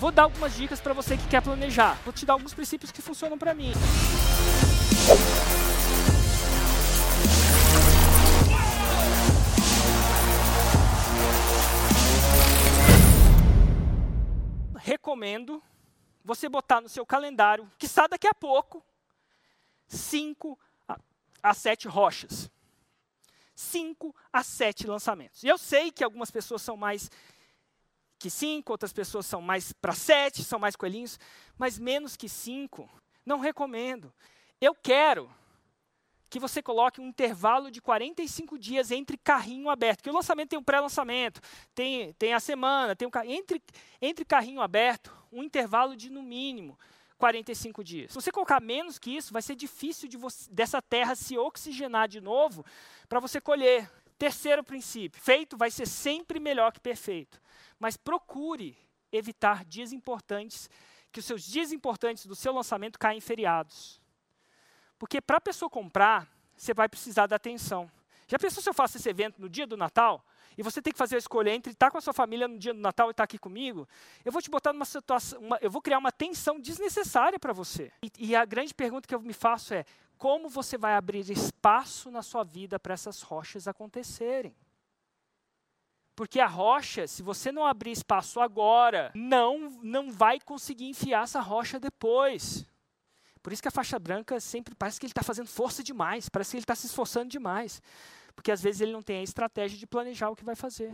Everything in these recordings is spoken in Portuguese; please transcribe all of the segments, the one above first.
Vou dar algumas dicas para você que quer planejar. Vou te dar alguns princípios que funcionam para mim. Recomendo você botar no seu calendário, que está daqui a pouco, 5 a 7 rochas. 5 a 7 lançamentos. E eu sei que algumas pessoas são mais que 5, outras pessoas são mais para 7, são mais coelhinhos, mas menos que 5, não recomendo. Eu quero que você coloque um intervalo de 45 dias entre carrinho aberto. Que o lançamento tem um pré-lançamento, tem, tem a semana, tem um, entre, entre carrinho aberto, um intervalo de no mínimo 45 dias. Se você colocar menos que isso, vai ser difícil de você, dessa terra se oxigenar de novo para você colher. Terceiro princípio: feito vai ser sempre melhor que perfeito. Mas procure evitar dias importantes, que os seus dias importantes do seu lançamento caem em feriados. Porque para a pessoa comprar, você vai precisar da atenção. Já pensou se eu faço esse evento no dia do Natal? E você tem que fazer a escolha entre estar com a sua família no dia do Natal e estar aqui comigo? Eu vou te botar numa situação, uma, eu vou criar uma tensão desnecessária para você. E, e a grande pergunta que eu me faço é: como você vai abrir espaço na sua vida para essas rochas acontecerem? Porque a rocha, se você não abrir espaço agora, não, não vai conseguir enfiar essa rocha depois. Por isso que a faixa branca sempre parece que ele está fazendo força demais, parece que ele está se esforçando demais. Porque às vezes ele não tem a estratégia de planejar o que vai fazer.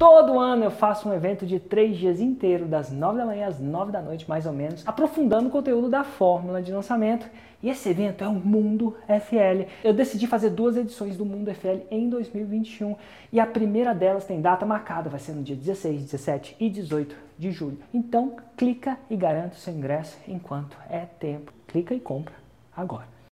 Todo ano eu faço um evento de três dias inteiro, das nove da manhã às nove da noite, mais ou menos, aprofundando o conteúdo da fórmula de lançamento. E esse evento é o Mundo FL. Eu decidi fazer duas edições do Mundo FL em 2021 e a primeira delas tem data marcada, vai ser no dia 16, 17 e 18 de julho. Então, clica e garanta o seu ingresso enquanto é tempo. Clica e compra agora.